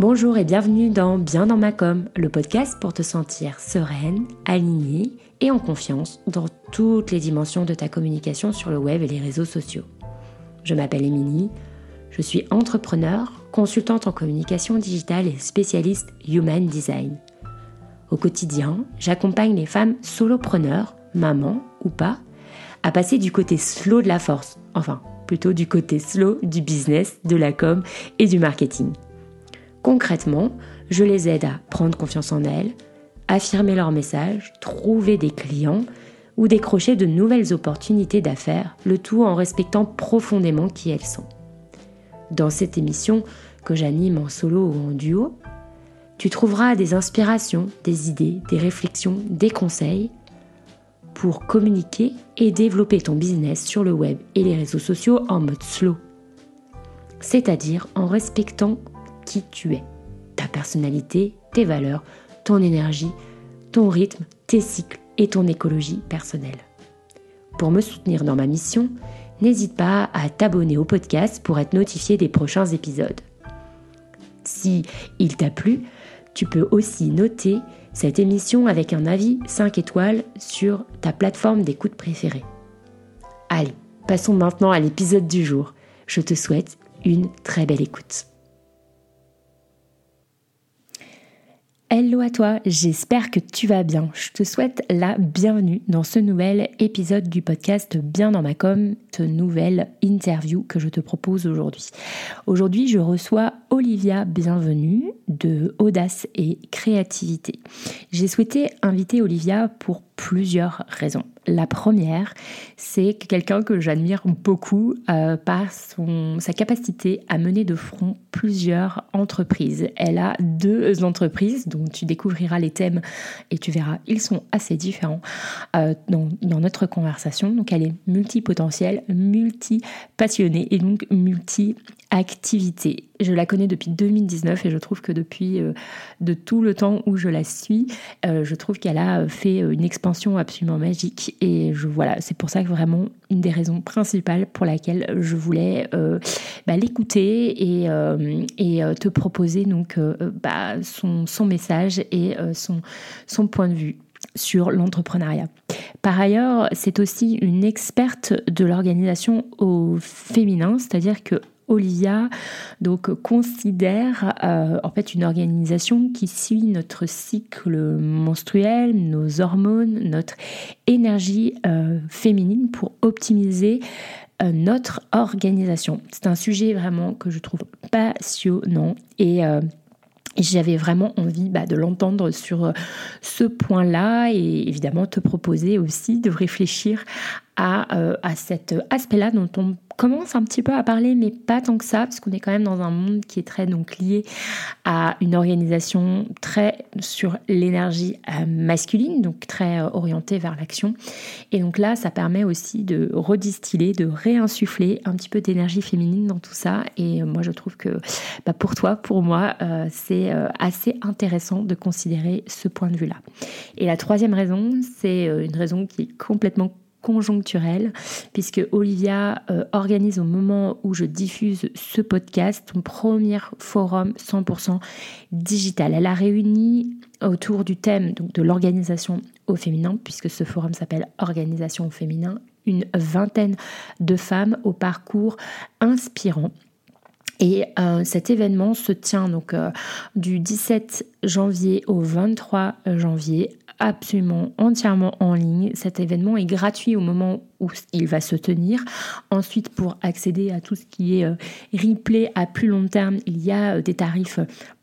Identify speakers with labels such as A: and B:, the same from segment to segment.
A: Bonjour et bienvenue dans Bien dans ma com, le podcast pour te sentir sereine, alignée et en confiance dans toutes les dimensions de ta communication sur le web et les réseaux sociaux. Je m'appelle Émilie, je suis entrepreneur, consultante en communication digitale et spécialiste Human Design. Au quotidien, j'accompagne les femmes solopreneurs, mamans ou pas, à passer du côté slow de la force, enfin plutôt du côté slow du business, de la com et du marketing. Concrètement, je les aide à prendre confiance en elles, affirmer leur message, trouver des clients ou décrocher de nouvelles opportunités d'affaires, le tout en respectant profondément qui elles sont. Dans cette émission que j'anime en solo ou en duo, tu trouveras des inspirations, des idées, des réflexions, des conseils pour communiquer et développer ton business sur le web et les réseaux sociaux en mode slow, c'est-à-dire en respectant qui tu es, ta personnalité, tes valeurs, ton énergie, ton rythme, tes cycles et ton écologie personnelle. Pour me soutenir dans ma mission, n'hésite pas à t'abonner au podcast pour être notifié des prochains épisodes. Si il t'a plu, tu peux aussi noter cette émission avec un avis 5 étoiles sur ta plateforme d'écoute préférée. Allez, passons maintenant à l'épisode du jour. Je te souhaite une très belle écoute. Hello à toi, j'espère que tu vas bien. Je te souhaite la bienvenue dans ce nouvel épisode du podcast Bien dans ma com, cette nouvelle interview que je te propose aujourd'hui. Aujourd'hui, je reçois Olivia Bienvenue de Audace et Créativité. J'ai souhaité inviter Olivia pour plusieurs raisons. La première, c'est quelqu'un que j'admire beaucoup euh, par sa capacité à mener de front plusieurs entreprises. Elle a deux entreprises dont tu découvriras les thèmes et tu verras, ils sont assez différents euh, dans, dans, notre conversation. Donc elle est multipotentielle, multi-passionnée et donc multi-activité. Je la connais depuis 2019 et je trouve que depuis euh, de tout le temps où je la suis, euh, je trouve qu'elle a fait une expansion absolument magique et voilà, c'est pour ça que vraiment une des raisons principales pour laquelle je voulais bah, l'écouter et, et te proposer donc bah, son, son, message et son, son point de vue sur l'entrepreneuriat. Par ailleurs, c'est aussi une experte de l'organisation au féminin, c'est-à-dire que Olivia donc considère euh, en fait une organisation qui suit notre cycle menstruel, nos hormones, notre énergie euh, féminine pour optimiser euh, notre organisation. C'est un sujet vraiment que je trouve passionnant et j'avais vraiment envie bah, de l'entendre sur ce point-là et évidemment te proposer aussi de réfléchir à, à cet aspect-là dont on commence un petit peu à parler, mais pas tant que ça, parce qu'on est quand même dans un monde qui est très donc lié à une organisation très sur l'énergie euh, masculine, donc très euh, orientée vers l'action. Et donc là, ça permet aussi de redistiller, de réinsuffler un petit peu d'énergie féminine dans tout ça. Et moi, je trouve que bah, pour toi, pour moi, euh, c'est assez intéressant de considérer ce point de vue-là. Et la troisième raison, c'est une raison qui est complètement conjoncturelle, puisque Olivia euh, organise au moment où je diffuse ce podcast son premier forum 100% digital. Elle a réuni autour du thème de l'organisation au féminin, puisque ce forum s'appelle Organisation au féminin, une vingtaine de femmes au parcours inspirant. Et euh, cet événement se tient donc euh, du 17 janvier au 23 janvier absolument entièrement en ligne. Cet événement est gratuit au moment où il va se tenir. Ensuite, pour accéder à tout ce qui est euh, replay à plus long terme, il y a des tarifs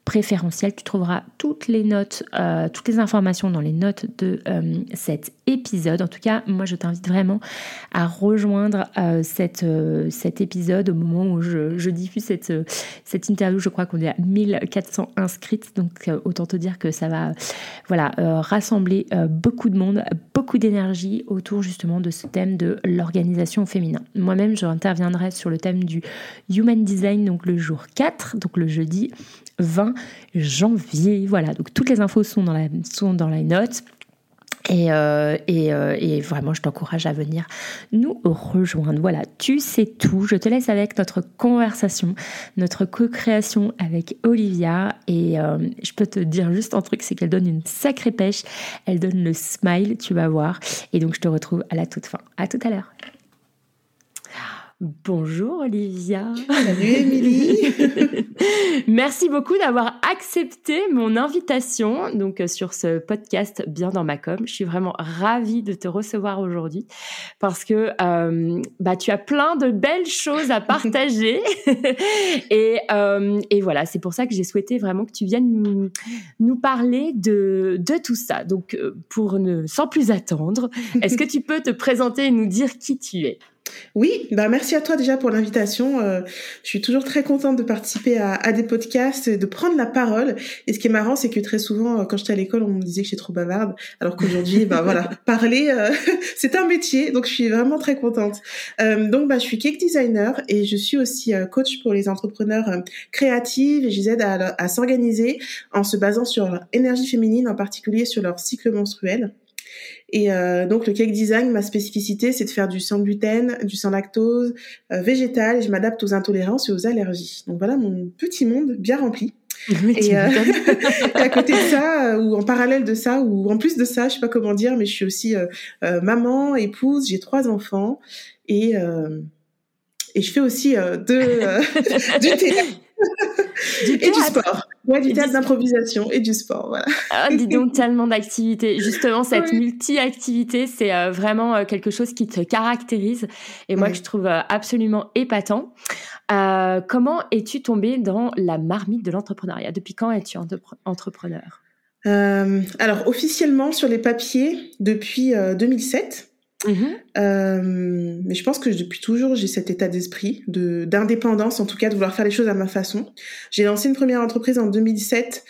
A: préférentiel. Tu trouveras toutes les notes, euh, toutes les informations dans les notes de euh, cet épisode. En tout cas, moi, je t'invite vraiment à rejoindre euh, cet épisode au moment où je, diffuse cette, cette interview. Je crois qu'on est à 1400 inscrites, donc autant te dire que ça va voilà, rassembler beaucoup de monde, beaucoup d'énergie autour justement de ce thème de l'organisation féminin. Moi-même, je interviendrai sur le thème du Human Design, donc le jour 4, donc le jeudi 20 janvier. Voilà, donc toutes les infos sont dans la, sont dans la note.
B: Et, euh, et, euh, et, vraiment, je t'encourage à venir nous rejoindre. Voilà, tu sais tout. Je te laisse avec notre conversation, notre co-création avec Olivia. Et euh, je peux te dire juste un truc, c'est qu'elle donne une sacrée pêche. Elle donne le smile, tu vas voir. Et donc, je te retrouve à la toute fin. À tout à l'heure. Bonjour Olivia.
C: Salut Émilie.
B: Merci beaucoup d'avoir accepté mon invitation donc euh, sur ce podcast Bien dans ma com. Je suis vraiment ravie de te recevoir aujourd'hui parce que euh, bah tu as plein de belles choses à partager et, euh, et voilà c'est pour ça que j'ai souhaité vraiment que tu viennes nous, nous parler de de tout ça. Donc pour ne sans plus attendre, est-ce que tu peux te présenter et nous dire qui tu es?
C: Oui, bah merci à toi déjà pour l'invitation. Euh, je suis toujours très contente de participer à, à, des podcasts, et de prendre la parole. Et ce qui est marrant, c'est que très souvent, euh, quand j'étais à l'école, on me disait que j'étais trop bavarde, alors qu'aujourd'hui, bah voilà, parler, euh, c'est un métier. Donc je suis vraiment très contente. Euh, donc bah je suis cake designer et je suis aussi euh, coach pour les entrepreneurs créatifs et je les aide à, à s'organiser en se basant sur leur énergie féminine, en particulier sur leur cycle menstruel. Et euh, donc le cake design, ma spécificité, c'est de faire du sans gluten, du sans lactose, euh, végétal, et je m'adapte aux intolérances et aux allergies. Donc voilà mon petit monde bien rempli. et, euh, à côté de ça, euh, ou en parallèle de ça, ou en plus de ça, je sais pas comment dire, mais je suis aussi euh, euh, maman, épouse, j'ai trois enfants, et et je fais aussi de, du théâtre du et du sport. Ouais, du théâtre d'improvisation et du sport, voilà.
B: Ah, dis donc tellement d'activités. Justement, cette multi-activité, c'est euh, vraiment euh, quelque chose qui te caractérise et moi que je trouve euh, absolument épatant. Comment es-tu tombée dans la marmite de l'entrepreneuriat? Depuis quand es-tu entrepreneur?
C: Alors, officiellement sur les papiers, depuis 2007. Mmh. Euh, mais je pense que depuis toujours, j'ai cet état d'esprit de d'indépendance, en tout cas de vouloir faire les choses à ma façon. J'ai lancé une première entreprise en 2007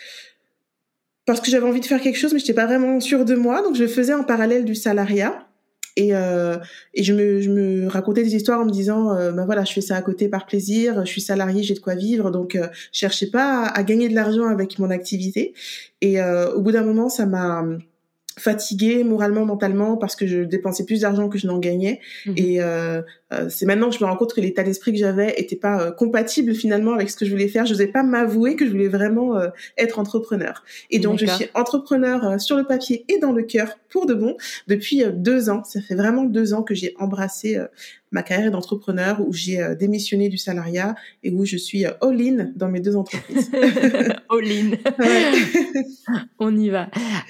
C: parce que j'avais envie de faire quelque chose, mais je n'étais pas vraiment sûre de moi, donc je faisais en parallèle du salariat. Et, euh, et je, me, je me racontais des histoires en me disant, euh, ben voilà, je fais ça à côté par plaisir, je suis salarié, j'ai de quoi vivre, donc euh, je cherchais pas à, à, gagner de l'argent avec mon activité. Et euh, au bout d'un moment, ça m'a fatiguée moralement, mentalement, parce que je dépensais plus d'argent que je n'en gagnais. Mmh. Et euh, euh, c'est maintenant que je me rends compte que l'état d'esprit que j'avais était pas euh, compatible finalement avec ce que je voulais faire. Je n'osais pas m'avouer que je voulais vraiment euh, être entrepreneur. Et donc je suis entrepreneur sur le papier et dans le cœur pour de bon depuis deux ans. Ça fait vraiment deux ans que j'ai embrassé ma carrière d'entrepreneur où j'ai démissionné du salariat et où je suis all-in dans mes deux entreprises.
B: all-in. On y va.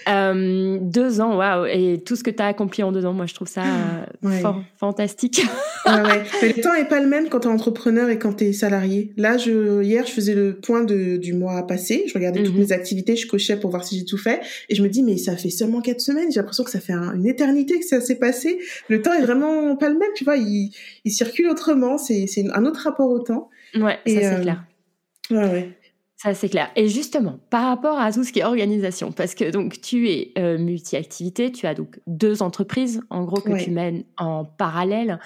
B: Euh, deux ans, waouh. Et tout ce que tu as accompli en deux ans, moi je trouve ça ouais. fantastique.
C: ouais, ouais. Mais le temps est pas le même quand t'es entrepreneur et quand t'es salarié. Là, je, hier, je faisais le point de, du mois passé. Je regardais mm -hmm. toutes mhm. mes activités, je cochais pour voir si j'ai tout fait. Et je me dis, mais ça fait seulement quatre semaines. J'ai l'impression que ça fait un, une éternité que ça s'est passé. Le temps est vraiment pas le même, tu vois. Il, il circule autrement. C'est, c'est un autre rapport au temps.
B: Ouais, et ça c'est euh, clair.
C: Ouais, ouais.
B: Ça, c'est clair. Et justement, par rapport à tout ce qui est organisation, parce que donc tu es euh, multi-activité, tu as donc deux entreprises, en gros, que ouais. tu mènes en parallèle.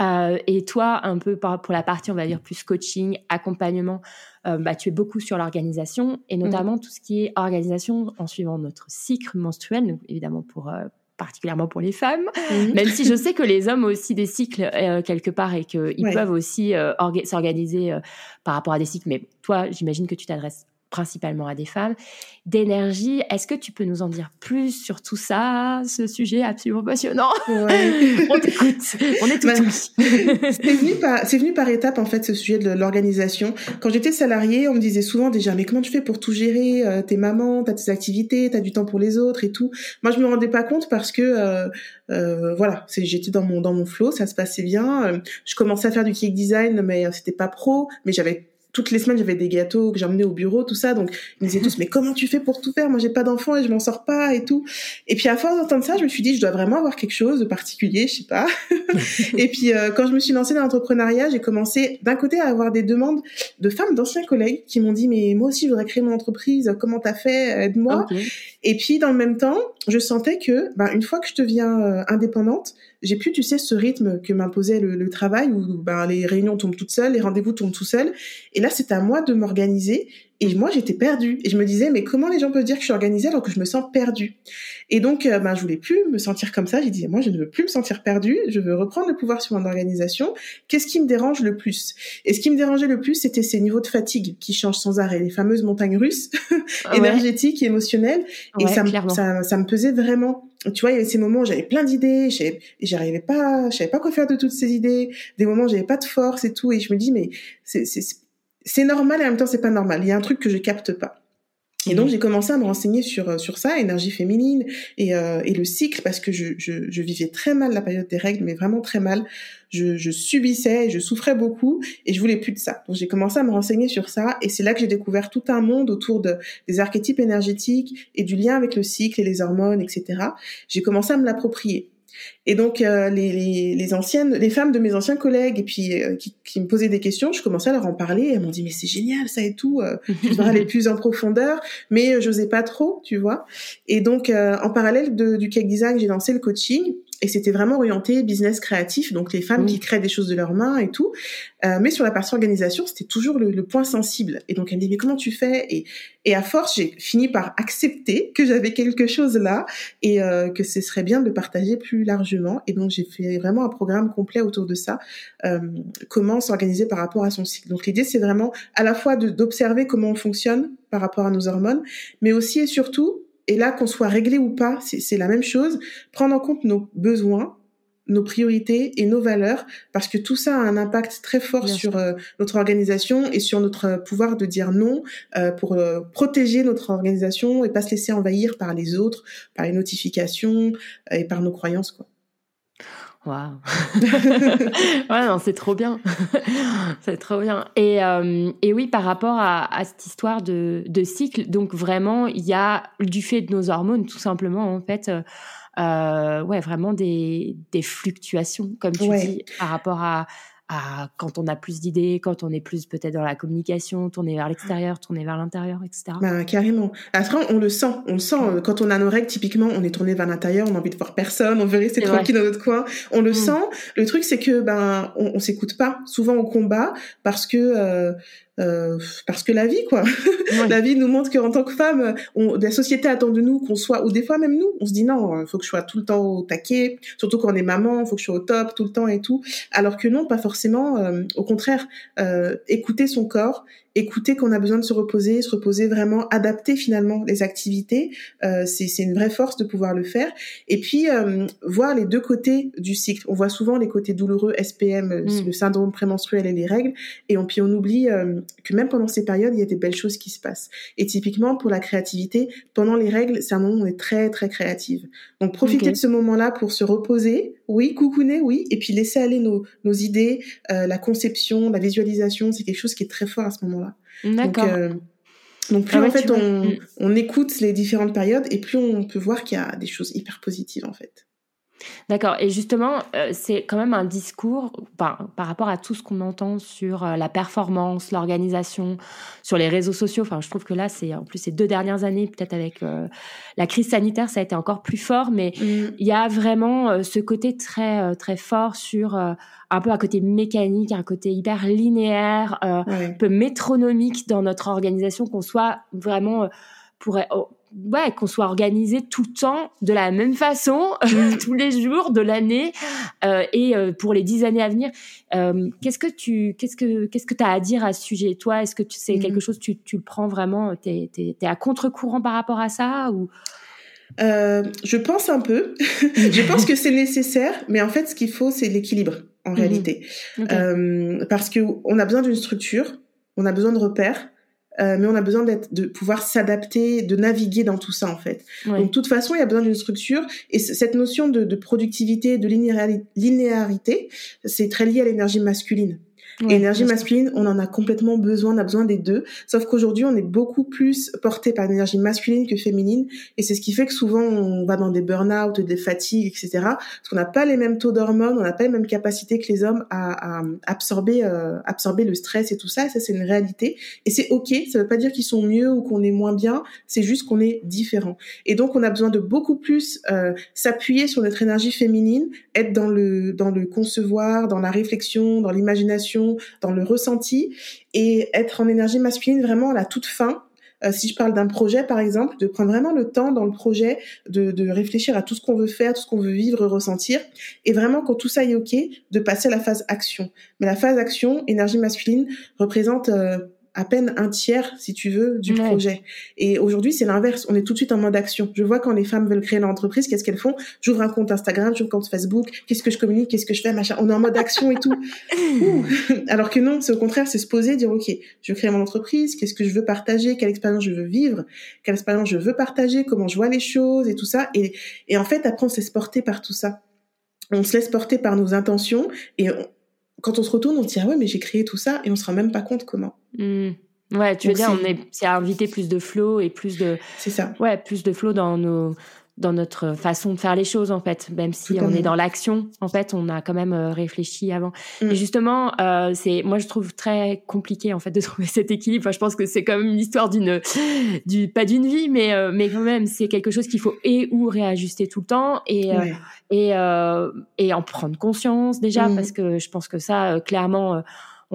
B: Euh, et toi, un peu pour la partie, on va dire, plus coaching, accompagnement, euh, bah, tu es beaucoup sur l'organisation, et notamment mmh. tout ce qui est organisation en suivant notre cycle menstruel, donc évidemment pour... Particulièrement pour les femmes, mmh. même si je sais que les hommes ont aussi des cycles euh, quelque part et qu'ils ouais. peuvent aussi euh, s'organiser euh, par rapport à des cycles. Mais toi, j'imagine que tu t'adresses principalement à des femmes, d'énergie. Est-ce que tu peux nous en dire plus sur tout ça, ce sujet absolument passionnant? Ouais. On t'écoute, on est tout bah,
C: C'est venu par, c'est venu par étapes en fait ce sujet de l'organisation. Quand j'étais salariée, on me disait souvent déjà mais comment tu fais pour tout gérer? Euh, T'es maman, t'as tes activités, t'as du temps pour les autres et tout. Moi je me rendais pas compte parce que euh, euh, voilà, j'étais dans mon dans mon flow, ça se passait bien. je commençais à faire du cake design mais c'était pas pro, mais j'avais toutes les semaines j'avais des gâteaux que j'emmenais au bureau tout ça. Donc ils me disaient tous mais comment tu fais pour tout faire? Moi j'ai pas d'enfants et je m'en sors pas et tout. Et puis à force d'entendre ça je me suis dit je dois vraiment avoir quelque chose de particulier je sais pas. Et puis euh, quand je me suis lancée dans l'entrepreneuriat j'ai commencé d'un côté à avoir des demandes de femmes d'anciens collègues qui m'ont dit mais moi aussi je voudrais créer mon entreprise comment t'as fait? Aide-moi. Okay. et puis dans le même temps je sentais que ben, une fois que je deviens euh, indépendante j'ai plus, tu sais, ce rythme que m'imposait le, le, travail où ben, les réunions tombent toutes seules, les rendez-vous tombent tout seuls. Et là, c'était à moi de m'organiser. Et moi, j'étais perdue. Et je me disais, mais comment les gens peuvent dire que je suis organisée alors que je me sens perdue? Et donc, euh, ben, je voulais plus me sentir comme ça. J'ai dit, moi, je ne veux plus me sentir perdue. Je veux reprendre le pouvoir sur mon organisation. Qu'est-ce qui me dérange le plus? Et ce qui me dérangeait le plus, c'était ces niveaux de fatigue qui changent sans arrêt, les fameuses montagnes russes ah énergétiques et émotionnelles. et ça, ça, ça, me pesait vraiment. Tu vois, il y avait ces moments où j'avais plein d'idées, j'arrivais pas, je savais pas quoi faire de toutes ces idées. Des moments où j'avais pas de force et tout. Et je me dis, mais c'est c'est normal et en même temps c'est pas normal. Il y a un truc que je capte pas. Et donc mhm. j'ai commencé à me renseigner sur euh, sur ça, énergie féminine et, euh, et le cycle parce que je, je, je, vivais très mal la période des règles, mais vraiment très mal. Je, je subissais, je souffrais beaucoup et je voulais plus de ça. Donc j'ai commencé à me renseigner sur ça et c'est là que j'ai découvert tout un monde autour de des archétypes énergétiques et du lien avec le cycle et les hormones, etc. J'ai commencé à me l'approprier. Et donc euh, les, les, les, anciennes, les femmes de mes anciens collègues et puis euh, qui, qui, me posaient des questions, je commençais à leur en parler. Et elles m'ont dit mais c'est génial ça et tout. Euh, je devrais aller plus en profondeur, mais je n'osais pas trop, tu vois. Et donc en parallèle de, du cake design, j'ai lancé le coaching et c'était vraiment orienté business créatif, donc les femmes qui créent des choses de leurs mains et tout. Euh, mais sur la partie organisation, c'était toujours le, le, point sensible. Et donc elle me dit mais comment tu fais? Et, et à force, j'ai fini par accepter que j'avais quelque chose là et euh, que ce serait bien de le partager plus largement. Et donc j'ai fait vraiment un programme complet autour de ça, euh, comment s'organiser par rapport à son cycle. Donc l'idée c'est vraiment à la fois d'observer comment on fonctionne par rapport à nos hormones, mais aussi et surtout et là, qu'on soit réglé ou pas, c'est la même chose. Prendre en compte nos besoins, nos priorités et nos valeurs, parce que tout ça a un impact très fort sur euh, notre organisation et sur notre pouvoir de dire non euh, pour euh, protéger notre organisation et pas se laisser envahir par les autres, par les notifications et par nos croyances, quoi.
B: Waouh Ouais, non, c'est trop bien. c'est trop bien. Et, euh, et, oui, par rapport à, à cette histoire de, de, cycle, donc vraiment, il y a du fait de nos hormones, tout simplement, en fait, euh, ouais, vraiment des, des fluctuations, comme tu dis, par rapport à quand on a plus d'idées, quand on est plus peut-être dans la communication, tourner vers l'extérieur, tourner vers l'intérieur, etc.
C: Bah, carrément. Après, on le sent, on le sent. Euh, quand on a nos règles, typiquement, on est tourné vers l'intérieur, on a envie de voir personne, on veut rester tranquille dans notre coin. On le mm. sent. Le truc, c'est que ben, on, on s'écoute pas. Souvent au combat parce que euh, euh, parce que la vie, quoi. la vie nous montre qu'en tant que femme, on, la société attend de nous qu'on soit, ou des fois même nous, on se dit non, il faut que je sois tout le temps au taquet, surtout quand on est maman, il faut que je sois au top tout le temps et tout. Alors que non, pas forcément. Euh, au contraire, euh, écouter son corps écouter qu'on a besoin de se reposer, se reposer vraiment, adapter finalement les activités. Euh, c'est une vraie force de pouvoir le faire. Et puis euh, voir les deux côtés du cycle. On voit souvent les côtés douloureux, SPM, euh, mm. le syndrome prémenstruel et les règles, et on, puis on oublie euh, que même pendant ces périodes, il y a des belles choses qui se passent. Et typiquement pour la créativité, pendant les règles, c'est un moment où on est très très créative. Donc profiter de ce moment-là pour se reposer, oui, coucouner, oui, et puis laisser aller nos, nos idées, euh, la conception, la visualisation, c'est quelque chose qui est très fort à ce moment-là.
B: D'accord.
C: Donc, euh, donc plus ah en fait on, mm. on, écoute les différentes périodes et plus on peut voir qu'il y a des choses hyper positives en fait.
B: D'accord. Et justement, euh, c'est quand même un discours par, par rapport à tout ce qu'on entend sur euh, la performance, l'organisation, sur les réseaux sociaux. Enfin, je trouve que là, c'est en plus ces deux dernières années, peut-être avec euh, la crise sanitaire, ça a été encore plus fort. Mais mm. il y a vraiment ce côté très très fort sur un peu un côté mécanique, un côté hyper linéaire, un peu métronomique dans notre organisation, qu'on soit vraiment pour ouais, qu'on soit organisé tout le temps de la même façon, mm. tous les jours de l'année euh, et euh, pour les dix années à venir. Euh, qu'est-ce que tu, qu'est-ce que, qu'est-ce que as à dire à ce sujet? Toi, est-ce que tu sais quelque mm. chose, tu, tu le prends vraiment, tu es, à contre-courant par rapport à ça ou?
C: Je pense un peu. je pense que c'est nécessaire, mais en fait, ce qu'il faut, c'est l'équilibre en mm-hmm. réalité, parce que on a besoin d'une structure, on a besoin de repères euh, mais on a besoin d'être, de pouvoir s'adapter, de naviguer dans tout ça en fait. Donc de toute façon, il y a besoin d'une structure et cette notion de, de productivité, de linéarité, c'est très lié à l'énergie masculine. L'énergie masculine, on en a complètement besoin, on a besoin des deux. Sauf qu'aujourd'hui, on est beaucoup plus porté par l'énergie masculine que féminine. Et c'est ce qui fait que souvent, on va dans des burn-out, des fatigues, etc. Parce qu'on n'a pas les mêmes taux d'hormones, on n'a pas les mêmes capacités que les hommes à, à absorber, euh, absorber le stress et tout ça. ça, c'est une réalité. Et c'est OK. Ça veut pas dire qu'ils sont mieux ou qu'on est moins bien. C'est juste qu'on est différent. Et donc, on a besoin de beaucoup plus euh, s'appuyer sur notre énergie féminine, être dans le, dans le concevoir, dans la réflexion, dans l'imagination, dans le ressenti, et être en énergie masculine vraiment à la toute fin. Euh, si je parle d'un projet, par exemple, de prendre vraiment le temps dans le projet de, de réfléchir à tout ce qu'on veut faire, tout ce qu'on veut vivre, ressentir, et vraiment quand tout ça est ok, de passer à la phase action. Mais la phase action, énergie masculine, représente euh, à peine un tiers, si tu veux, du projet. Et aujourd'hui, c'est l'inverse. On est tout de suite en mode action. Je vois quand les femmes veulent créer leur entreprise, qu'est-ce qu'elles font? J'ouvre un compte Instagram, j'ouvre un compte Facebook. Qu'est-ce que je communique? Qu'est-ce que je fais? Machin. On est en mode action et tout. Alors que non, c'est au contraire, c'est se poser, dire ok, je veux créer mon entreprise. Qu'est-ce que je veux partager? Quelle expérience je veux vivre? Quelle expérience je veux partager? Comment je vois les choses et tout ça. Et, et en fait, après, on se laisse porter par tout ça on se laisse porter par nos intentions et quand on se retourne, on se dit ah ouais mais j'ai créé tout ça et on se rend même pas compte comment.
A: Mmh. Ouais, tu veux dire, on est, c'est à inviter plus de flow et plus de.
C: C'est ça.
A: Ouais, plus de flow dans nos, dans notre façon de faire les choses en fait. Même si on est dans l'action en fait on a quand même euh, réfléchi avant. Mm. et justement euh, c'est moi je trouve très compliqué en fait de trouver cet équilibre. Enfin, je pense que c'est quand même l'histoire d'une du pas d'une vie mais euh, mais quand même c'est quelque chose qu'il faut et ou réajuster tout le temps et et et en prendre conscience déjà mm. parce que je pense que ça clairement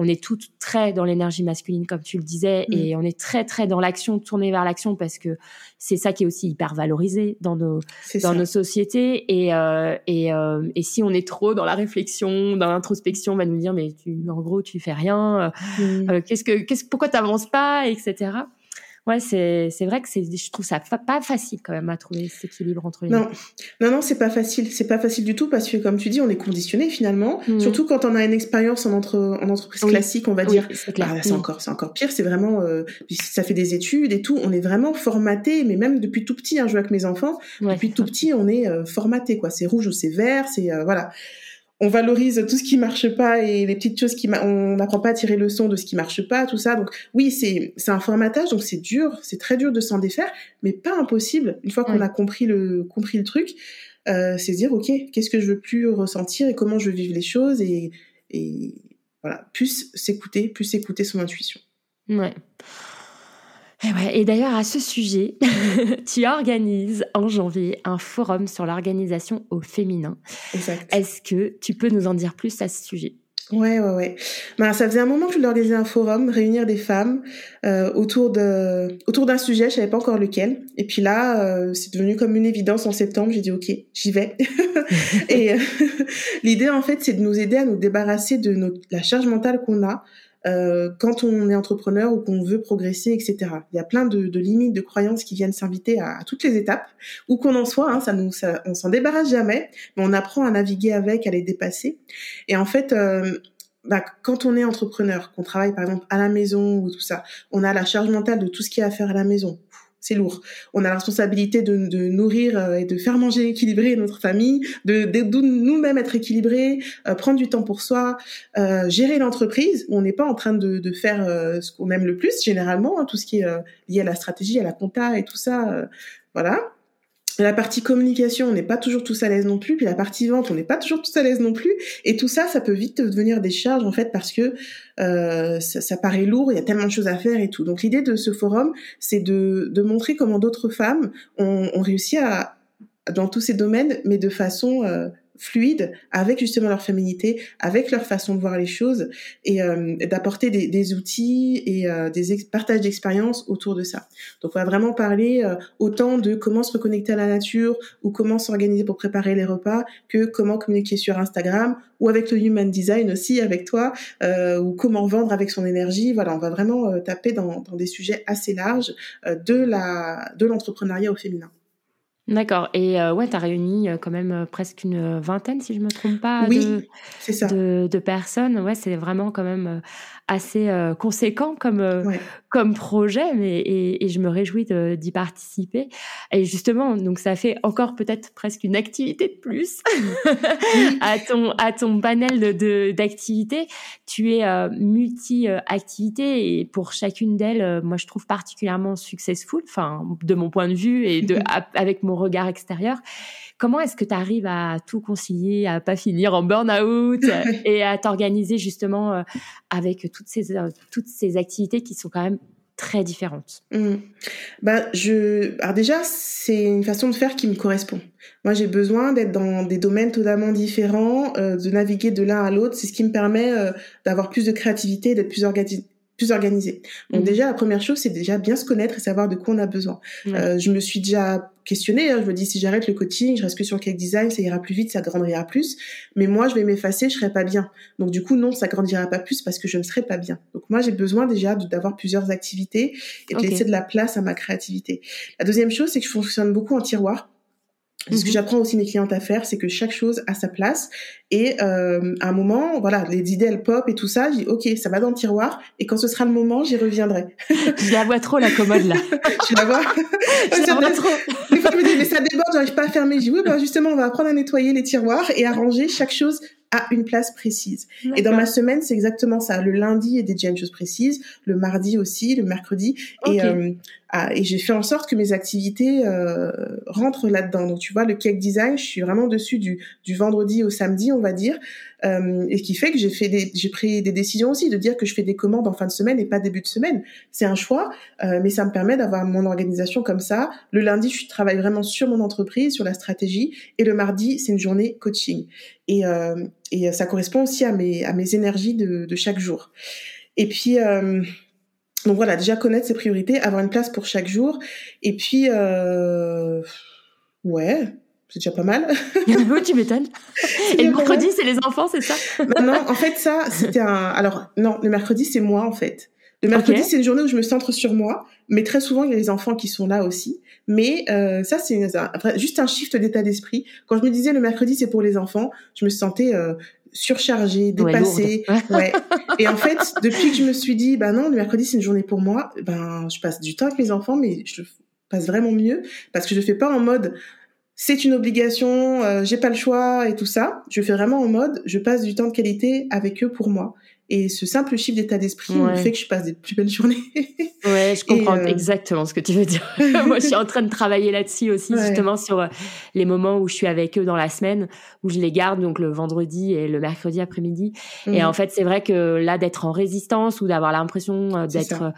A: on est toutes très dans l'énergie masculine, comme tu le disais, mm. et on est très, très dans l'action, tourné vers l'action, parce que c'est ça qui est aussi hyper valorisé dans nos, dans nos sociétés. Et, euh, et, euh, et, si on est trop dans la réflexion, dans l'introspection, on va nous dire, mais tu, en gros, tu fais rien, euh, mm. qu'est-ce que, qu'est-ce, pourquoi t'avances pas, etc ouais, c'est c'est vrai que c'est je trouve ça pas facile quand même à trouver cet équilibre entre les
C: non. deux. Non non, c'est pas facile, c'est pas facile du tout parce que comme tu dis, on est conditionné finalement, mmh. surtout quand on a une expérience en entre en entreprise classique, on va dire. C'est ah, c'est encore c'est encore pire, c'est vraiment euh, ça fait des études et tout, on est vraiment formaté mais même depuis tout petit hein, je vois avec mes enfants, depuis tout petit, on est euh, formaté quoi, c'est rouge ou c'est vert, c'est euh, voilà on valorise tout ce qui marche pas et les petites choses qui on n'apprend pas à tirer le son de ce qui marche pas tout ça. Donc oui c'est c'est un formatage donc c'est dur c'est très dur de s'en défaire mais pas impossible une fois qu'on a compris le compris le truc euh, c'est dire ok qu'est-ce que je veux plus ressentir et comment je veux vivre les choses et et voilà plus s'écouter plus s'écouter son intuition.
A: Ouais et, d'ailleurs, à ce sujet, tu organises en janvier un forum sur l'organisation au féminin.
C: Exact.
A: Est-ce que tu peux nous en dire plus à ce sujet?
C: Ouais, ouais, ouais. Ben, ça faisait un moment que je voulais organiser un forum, réunir des femmes euh, autour de autour d'un sujet, je savais pas encore lequel. Et puis là, euh, c'est devenu comme une évidence en septembre. J'ai dit ok, j'y vais. et euh, l'idée en fait, c'est de nous aider à nous débarrasser de notre, la charge mentale qu'on a euh, quand on est entrepreneur ou qu'on veut progresser, etc. Il y a plein de, de limites, de croyances qui viennent s'inviter à, à, toutes les étapes, où qu'on en soit, hein, ça nous, ça, on s'en débarrasse jamais, mais on apprend à naviguer avec, à les dépasser. Et en fait, euh, bah, quand on est entrepreneur, qu'on travaille par exemple à la maison ou tout ça, on a la charge mentale de tout ce qu'il y a à faire à la maison c'est lourd. On a la responsabilité de, de, nourrir euh, et de faire manger équilibré notre famille, de, de, nous-mêmes être équilibrés, euh, prendre du temps pour soi, euh, gérer l'entreprise. On n'est pas en train de, de faire euh, ce qu'on aime le plus généralement, hein, tout ce qui est lié à la stratégie, à la compta et tout ça. voilà. La partie communication, on n'est pas toujours tous à l'aise non plus. Puis la partie vente, on n'est pas toujours tous à l'aise non plus. Et tout ça, ça peut vite devenir des charges en fait parce que euh, ça, paraît lourd. Il y a tellement de choses à faire et tout. Donc l'idée de ce forum, c'est de, montrer comment d'autres femmes ont, ont réussi à dans tous ces domaines, mais de façon euh, fluide avec justement leur féminité, avec leur façon de voir les choses et euh, d'apporter des, des, outils et euh, des partages d'expériences autour de ça. Donc on va vraiment parler euh, autant de comment se reconnecter à la nature ou comment s'organiser pour préparer les repas que comment communiquer sur Instagram ou avec le human design aussi avec toi ou comment vendre avec son énergie. Voilà, on va vraiment taper dans, dans, des sujets assez larges de la de l'entrepreneuriat au féminin.
A: D'accord. Et euh, ouais, tu as réuni euh, quand même euh, presque une vingtaine, si je me trompe pas,
C: oui,
A: de,
C: ça.
A: de, de, personnes. Ouais, c'est vraiment quand même assez euh, conséquent comme euh, comme projet, mais et, et je me réjouis d'y participer. Et justement, donc ça fait encore peut-être presque une activité de plus à ton à ton panel de d'activités. Tu es euh, multi activité et pour chacune d'elles, moi je trouve particulièrement successful, enfin de mon point de vue et de avec mon regard extérieur. Comment est-ce que tu arrives à tout concilier, à pas finir en burn-out et à t'organiser justement avec toutes ces, toutes ces activités qui sont quand même très différentes.
C: Mmh. Bah, je... Alors déjà, c'est une façon de faire qui me correspond. Moi, j'ai besoin d'être dans des domaines totalement différents, euh, de naviguer de l'un à l'autre. C'est ce qui me permet euh, d'avoir plus de créativité, d'être plus organisé plus organisé. Donc mmh. déjà, la première chose, c'est déjà bien se connaître et savoir de quoi on a besoin. Euh, je me suis déjà questionnée, hein, je me dis si j'arrête le coaching, je reste que sur le cake design, ça ira plus vite, ça grandira plus. Mais moi, je vais m'effacer, je serai pas bien. Donc du coup, non, ça grandira pas plus parce que je ne serai pas bien. Donc moi, j'ai besoin déjà d'avoir plusieurs activités et de laisser de la place à ma créativité. La deuxième chose, c'est que je fonctionne beaucoup en tiroir. Ce que mhm. j'apprends aussi mes clientes à faire, c'est que chaque chose a sa place. Et euh, à un moment, voilà, les idées elles pop et tout ça. Je dis ok, ça va dans le tiroir. Et quand ce sera le moment, j'y reviendrai.
A: je la vois trop la commode là.
C: tu la vois Je la vois trop. Des fois je me dis mais ça déborde, j'arrive pas à fermer. Je dis oui, bah justement, on va apprendre à nettoyer les tiroirs et à ranger chaque chose à une place précise. Et dans ma semaine, c'est exactement ça. Le lundi, a déjà une chose précise. Le mardi aussi, le mercredi. Et, euh, ah, et j'ai fait en sorte que mes activités euh, rentrent là-dedans. Donc, tu vois, le cake design, je suis vraiment dessus du, du vendredi au samedi, on va dire. Euh, et qui fait que j'ai fait des, j'ai pris des décisions aussi de dire que je fais des commandes en fin de semaine et pas début de semaine. C'est un choix, euh, mais ça me permet d'avoir mon organisation comme ça. Le lundi, je travaille vraiment sur mon entreprise, sur la stratégie, et le mardi, c'est une journée coaching. Et, euh, et ça correspond aussi à mes, à mes énergies de, de chaque jour. Et puis, euh, donc voilà, déjà connaître ses priorités, avoir une place pour chaque jour, et puis, euh, ouais, c'est déjà pas mal.
A: oui, tu m'étonnes. Et le mercredi, c'est les enfants, c'est ça?
C: Non, en fait, ça, c'était un. Alors, non, le mercredi, c'est moi, en fait. Le mercredi, c'est une journée où je me centre sur moi, mais très souvent, il y a les enfants qui sont là aussi. Mais euh, ça, c'est juste un shift d'état d'esprit. Quand je me disais le mercredi, c'est pour les enfants, je me sentais euh, surchargée, dépassée. Ouais, Et en fait, depuis que je me suis dit, bah non, le mercredi, c'est une journée pour moi, ben, je passe du temps avec mes enfants, mais je passe vraiment mieux parce que je fais pas en mode c'est une obligation, euh, j'ai pas le choix et tout ça. Je fais vraiment en mode, je passe du temps de qualité avec eux pour moi. Et ce simple chiffre d'état d'esprit fait que je passe des plus belles journées.
A: Comprends euh, exactement ce que tu veux dire. Moi, je suis en train de travailler là-dessus aussi, justement sur euh, les moments où je suis avec eux dans la semaine, où je les garde, donc le vendredi et le mercredi après-midi. Et en fait, c'est vrai que là, d'être en résistance ou d'avoir l'impression d'être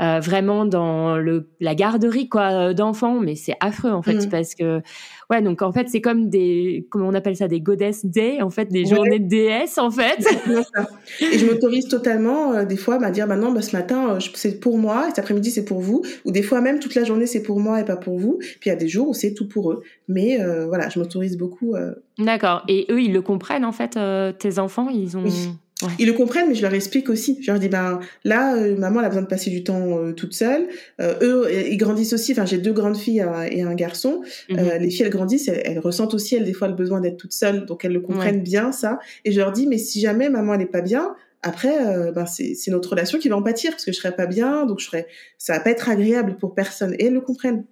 A: euh, vraiment dans le la garderie quoi d'enfants mais c'est affreux en fait mmh. parce que ouais donc en fait c'est comme des comment on appelle ça des goddess day en fait des journées de déesse en fait.
C: Et je m'autorise totalement euh, des fois à dire bah non bah ce matin euh, c'est pour moi et cet après-midi c'est pour vous ou des fois même toute la journée c'est pour moi et pas pour vous puis il y a des jours où c'est tout pour eux. Mais voilà je m'autorise beaucoup
A: d'accord. Et eux ils le comprennent en fait tes enfants ils ont
C: ils le comprennent, mais je leur explique aussi. Je leur dis, ben là, euh, maman, elle a besoin de passer du temps euh, toute seule. Euh, eux, ils grandissent aussi. Enfin, j'ai deux grandes filles et un garçon. Mhm. les filles, elles grandissent, elles, ressentent aussi, elles, des fois, le besoin d'être toutes seules. Donc, elles le comprennent bien, ça. Et je leur dis, mais si jamais maman, elle est pas bien, après, ben, c'est notre relation qui va en pâtir, parce que je serai pas bien, donc je serai, ça va pas être agréable pour personne. Et elles le comprennent.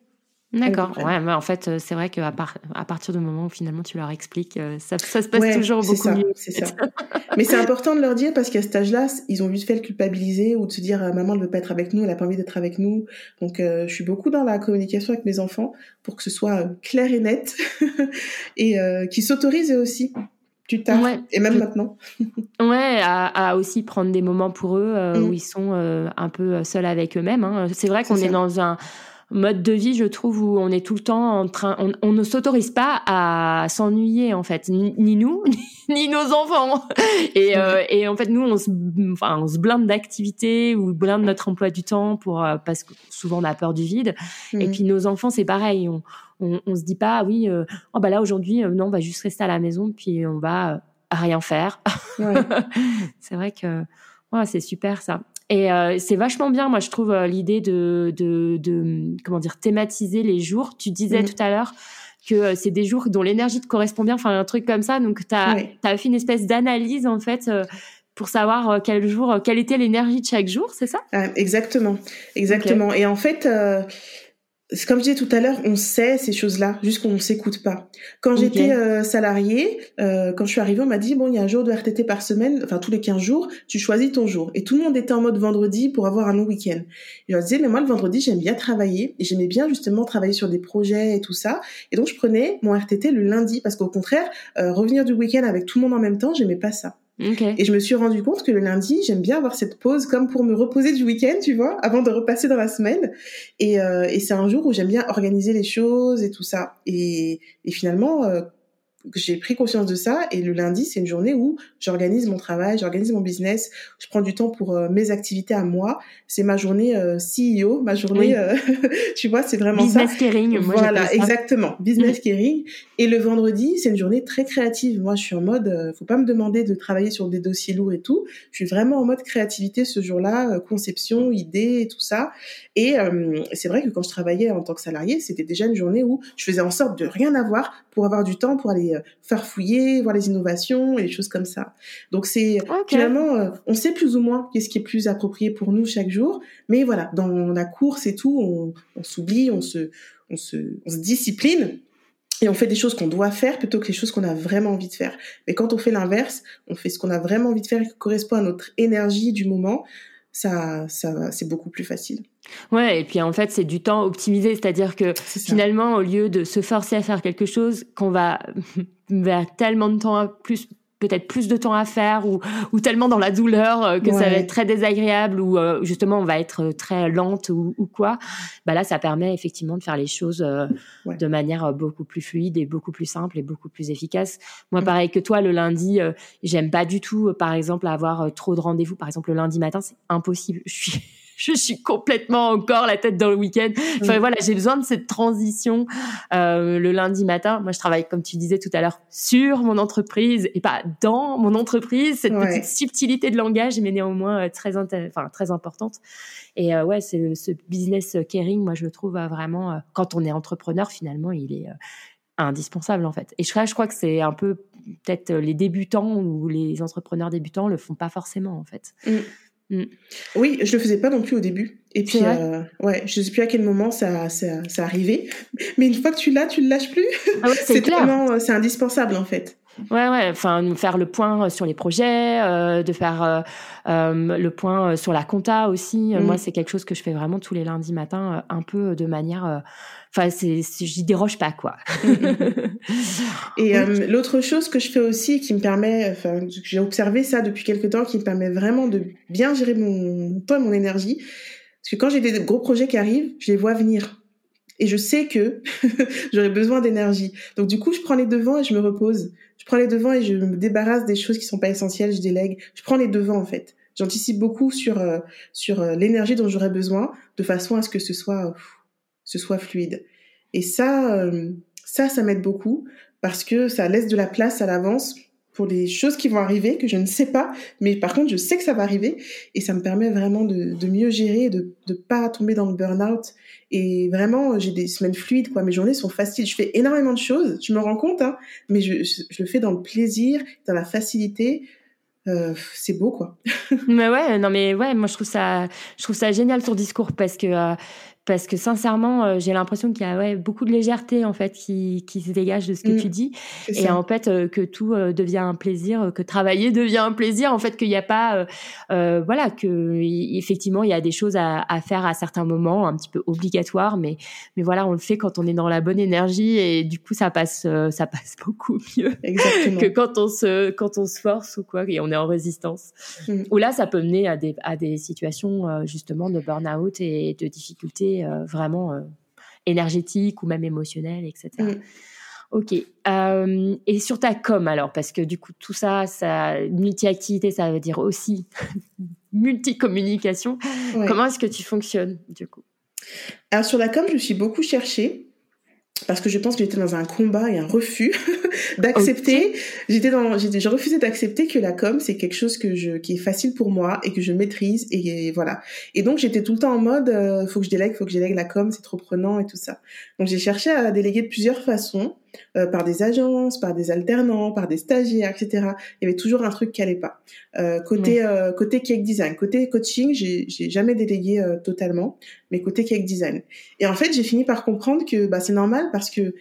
A: D'accord. Ouais, mais en fait, euh, c'est vrai qu'à à partir du moment où finalement tu leur expliques, euh, ça, ça se passe toujours beaucoup mieux.
C: C'est ça. mais c'est important de leur dire parce qu'à cet âge-là, ils ont juste fait le culpabiliser ou de se dire euh, maman ne veut pas être avec nous, elle a pas envie d'être avec nous. Donc, je suis beaucoup dans la communication avec mes enfants pour que ce soit clair et net et qu'ils s'autorisent aussi plus tard et même maintenant.
A: ouais, à, aussi prendre des moments pour eux où mm. ils sont un peu seuls avec eux-mêmes. Hein. C'est vrai qu'on est dans un mode de vie, je trouve, où on est tout le temps en train, on, ne s'autorise pas à s'ennuyer en fait, ni, nous, ni, nos enfants. Et, euh, et, en fait, nous, on se, enfin, on se blinde d'activités ou blinde notre emploi du temps pour euh, parce que souvent on a peur du vide. Et mm. puis nos enfants, c'est pareil. On, on, on, se dit pas, ah oui, euh, oh bah là aujourd'hui, non, on va juste rester à la maison, puis on va rien faire. c'est vrai que ouais, c'est super ça. Et euh, c'est vachement bien, moi, je trouve, euh, l'idée de, de, de, comment dire, thématiser les jours. Tu disais mm. tout à l'heure que euh, c'est des jours dont l'énergie te correspond bien, enfin, un truc comme ça. Donc, tu as, as, fait une espèce d'analyse, en fait, pour savoir quel jour, quelle était l'énergie de chaque jour, c'est ça?
C: Exactement, exactement. Et en fait, comme je disais tout à l'heure, on sait ces choses-là, juste qu'on ne s'écoute pas. Quand j'étais euh, salariée, euh, quand je suis arrivée, on m'a dit, bon, il y a un jour de RTT par semaine, enfin tous les 15 jours, tu choisis ton jour. Et tout le monde était en mode vendredi pour avoir un long week-end. Et je leur disais, mais moi, le vendredi, j'aime bien travailler. Et j'aimais bien justement travailler sur des projets et tout ça. Et donc, je prenais mon RTT le lundi, parce qu'au contraire, euh, revenir du week-end avec tout le monde en même temps, j'aimais pas ça. Et je me suis rendu compte que le lundi, j'aime bien avoir cette pause comme pour me reposer du week-end, tu vois, avant de repasser dans la semaine. Et, euh, et c'est un jour où j'aime bien organiser les choses et tout ça. Et, et finalement, euh, j'ai pris conscience de ça et le lundi c'est une journée où j'organise mon travail, j'organise mon business, je prends du temps pour euh, mes activités à moi. C'est ma journée euh, CEO, ma journée, euh, tu vois, c'est vraiment
A: business ça. caring.
C: Moi, voilà, exactement, business caring. Et le vendredi c'est une journée très créative. Moi je suis en mode, faut pas me demander de travailler sur des dossiers lourds et tout. Je suis vraiment en mode créativité ce jour-là, conception, idée et tout ça. Et c'est vrai que quand je travaillais en tant que salarié, c'était déjà une journée où je faisais en sorte de rien avoir pour avoir du temps pour aller euh, faire fouiller, voir les innovations et les choses comme ça. Donc c'est finalement, euh, on sait plus ou moins qu'est-ce qui est plus approprié pour nous chaque jour, mais voilà, dans la course et tout, on, on s'oublie, on se, on se, on se discipline et on fait des choses qu'on doit faire plutôt que les choses qu'on a vraiment envie de faire. Mais quand on fait l'inverse, on fait ce qu'on a vraiment envie de faire et qui correspond à notre énergie du moment, ça, ça, c'est beaucoup plus facile.
A: Ouais, et puis en fait, c'est du temps optimisé, c'est-à-dire que finalement, au lieu de se forcer à faire quelque chose qu'on va vers tellement de temps plus peut-être plus de temps à faire ou, ou tellement dans la douleur euh, que ça va être très désagréable ou euh, justement on va être euh, très lente ou, ou, quoi, bah là ça permet effectivement de faire les choses de manière beaucoup plus fluide et beaucoup plus simple et beaucoup plus efficace. Moi mm. pareil que toi le lundi, j'aime pas du tout par exemple avoir trop de rendez-vous. Par exemple le lundi matin c'est impossible. Je suis je suis complètement encore la tête dans le week-end. Enfin voilà, j'ai besoin de cette transition euh, le lundi matin. Moi, je travaille, comme tu disais tout à l'heure, sur mon entreprise et pas dans mon entreprise. Cette petite subtilité de langage, mais néanmoins euh, très, enfin, très importante. Et euh, ouais, c'est ce business caring, moi, je le trouve euh, vraiment, euh, quand on est entrepreneur, finalement, il est indispensable en fait. Et je crois, je crois que c'est un peu peut-être les débutants ou les entrepreneurs débutants le font pas forcément en fait.
C: Mm. Mm. Oui, je le faisais pas non plus au début. Et puis, euh, ouais, je sais plus à quel moment ça, ça, ça arrivait. Mais une fois que tu l'as, tu le lâches plus. Ah c'est vraiment, euh, c'est indispensable en fait.
A: Ouais, ouais. Enfin, faire le point sur les projets, euh, de faire euh, le point sur la compta aussi. Moi, mm. c'est quelque chose que je fais vraiment tous les lundis matins, un peu de manière Enfin, c'est, j'y déroge pas, quoi.
C: et euh, l'autre chose que je fais aussi, qui me permet, enfin, j'ai observé ça depuis quelques temps, qui me permet vraiment de bien gérer mon temps et mon énergie, parce que quand j'ai des gros projets qui arrivent, je les vois venir. Et je sais que j'aurai besoin d'énergie. Donc du coup, je prends les devants et je me repose. Je prends les devants et je me débarrasse des choses qui sont pas essentielles, je délègue. Je prends les devants en fait. J'anticipe beaucoup sur euh, sur euh, l'énergie dont j'aurai besoin, de façon à ce que ce soit ce soit fluide. Et ça, euh, ça, ça m'aide beaucoup parce que ça laisse de la place à l'avance pour les choses qui vont arriver que je ne sais pas, mais par contre je sais que ça va arriver et ça me permet vraiment de, de mieux gérer, de ne pas tomber dans le burn-out et vraiment j'ai des semaines fluides quoi. Mes journées sont faciles, je fais énormément de choses, je me rends compte, hein, mais je, je, le fais dans le plaisir, dans la facilité. Euh, c'est beau quoi.
A: mais ouais, non mais ouais, moi je trouve ça, je trouve ça génial ton discours parce que euh, parce que sincèrement, euh, j'ai l'impression qu'il y a ouais, beaucoup de légèreté en fait qui, qui se dégage de ce que mm. tu dis, et en fait euh, que tout euh, devient un plaisir, que travailler devient un plaisir, en fait qu'il n'y a pas, voilà, que effectivement il y a des choses à, à, faire à certains moments, un petit peu obligatoires, mais mais voilà, on le fait quand on est dans la bonne énergie et du coup ça passe, ça passe beaucoup mieux que quand on se quand on se force ou quoi et on est en résistance. Mm. Ou là, ça peut mener à des à des situations justement de burn-out et de difficultés euh, vraiment euh, énergétique ou même émotionnelle, etc. Mm. Ok. Euh, et sur ta com alors, parce que du coup tout ça, ça multi-activité, ça veut dire aussi multi-communication. Comment est-ce que tu fonctionnes du coup?
C: Alors sur la com, je suis beaucoup cherchée parce que je pense que j'étais dans un combat et un refus d'accepter. J'étais dans, j'ai refusé d'accepter que la com c'est quelque chose que je, qui est facile pour moi et que je maîtrise et, voilà. Et donc j'étais tout le temps en mode, euh, faut que je délègue, faut que je délègue la com, c'est trop prenant et tout ça. Donc j'ai cherché à déléguer de plusieurs façons. Euh, par des agences, par des alternants, par des stagiaires, etc. Il y avait toujours un truc qui allait pas. Euh, côté euh, côté cake design, côté coaching, j'ai j'ai jamais délégué euh, totalement, mais côté cake design. Et en fait, j'ai fini par comprendre que bah c'est normal parce que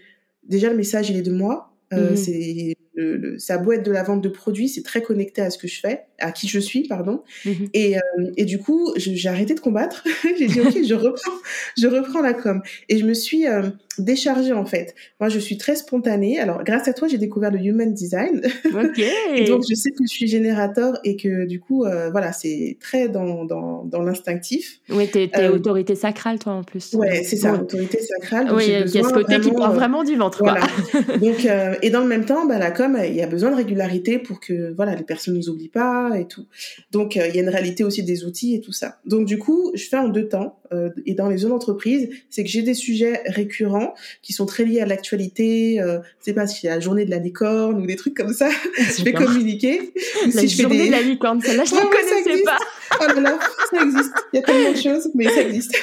C: déjà le message il est de moi, mhm. c'est le, le, ça a beau être de la vente de produits, c'est très connecté à ce que je fais, à qui je suis, pardon. Mhm. Et, euh, et du coup, j'ai arrêté de combattre. j'ai dit ok, je reprends, je reprends la com. Et je me suis, euh, décharger en fait. Moi, je suis très spontanée. Alors, grâce à toi, j'ai découvert le human design. Ok. et donc, je sais que je suis générateur et que du coup, euh, voilà, c'est très dans, dans, dans l'instinctif.
A: Oui, t'es es euh, autorité sacrale, toi, en plus.
C: Ouais, c'est ça, autorité sacrale.
A: oui, il y a ce côté qui prend vraiment du ventre. Voilà.
C: donc, et dans le même temps, bah, la com, il y a besoin de régularité pour que voilà, les personnes ne nous oublient pas et tout. Donc, il y a une réalité aussi des outils et tout ça. Donc, du coup, je fais en deux temps. et dans les zones d'entreprise, c'est que j'ai des sujets récurrents qui sont très liés à l'actualité. Euh, je sais pas a la journée de la licorne ou des trucs comme ça. je vais communiquer.
A: la si journée de la licorne, celle-là, je ne connaissais pas.
C: Oh là là, ça existe. Il y a tellement de choses, mais ça existe.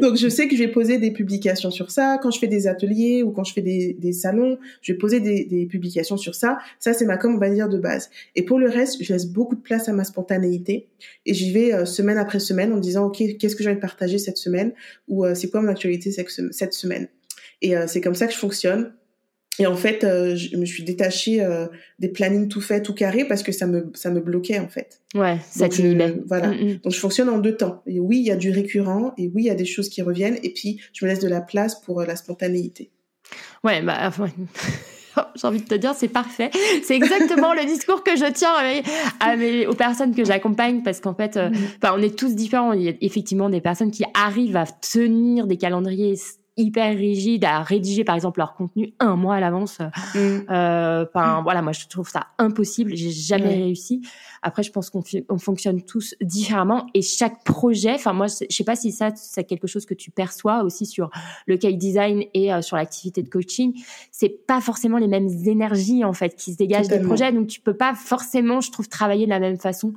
C: Donc, je sais que je vais poser des publications sur ça. Quand je fais des ateliers ou quand je fais des, des salons, je vais poser des, des publications sur ça. Ça, c'est ma com, on va dire, de base. Et pour le reste, je laisse beaucoup de place à ma spontanéité et j'y vais euh, semaine après semaine en disant, OK, qu'est-ce que j'ai envie de partager cette semaine? Ou euh, c'est quoi mon actualité cette semaine? Et euh, c'est comme ça que je fonctionne. Et en fait, euh, je me suis détachée euh, des plannings tout faits, tout carrés, parce que ça me, ça me bloquait, en fait.
A: Ouais, ça t'inhibait.
C: Voilà. Mm, mm. Donc, je fonctionne en deux temps. Et oui, il y a du récurrent, et oui, il y a des choses qui reviennent, et puis, je me laisse de la place pour la spontanéité.
A: Ouais, bah, j'ai envie de te dire, c'est parfait. C'est exactement le discours que je tiens à mes, aux personnes que j'accompagne parce qu'en fait, mm. on est tous différents. Il y a effectivement des personnes qui arrivent à tenir des calendriers hyper rigides à rédiger par exemple leur contenu un mois à l'avance. Mm. Euh, enfin mm. voilà, moi je trouve ça impossible. J'ai jamais réussi. Après, je pense qu'on on fonctionne tous différemment et chaque projet. Enfin moi, je sais pas si ça c'est quelque chose que tu perçois aussi sur le cake design et euh, sur l'activité de coaching. C'est pas forcément les mêmes énergies en fait qui se dégagent des projets, donc tu peux pas forcément, je trouve, travailler de la même façon.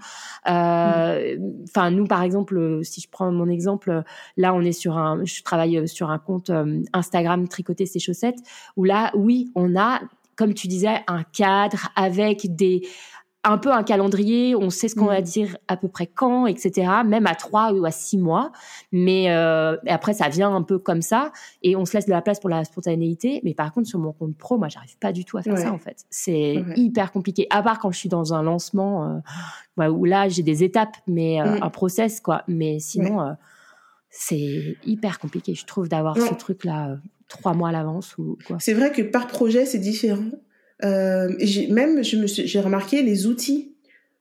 A: Euh. Enfin nous par exemple, si je prends mon exemple, là on est sur un, je travaille sur un compte euh, Instagram tricoter ses chaussettes, où là, oui, on a, comme tu disais, un cadre avec des un peu un calendrier, on sait ce qu'on va mm. dire à peu près quand, etc. Même à trois ou à six mois. Mais euh, après, ça vient un peu comme ça et on se laisse de la place pour la spontanéité. Mais par contre, sur mon compte pro, moi, j'arrive pas du tout à faire ça en fait. C'est hyper compliqué. À part quand je suis dans un lancement euh, où là, j'ai des étapes, mais mm. un process quoi. Mais sinon c'est hyper compliqué, je trouve, d'avoir ce truc-là euh, trois mois à l'avance ou quoi.
C: C'est vrai que par projet, c'est différent. Euh, même, j'ai remarqué les outils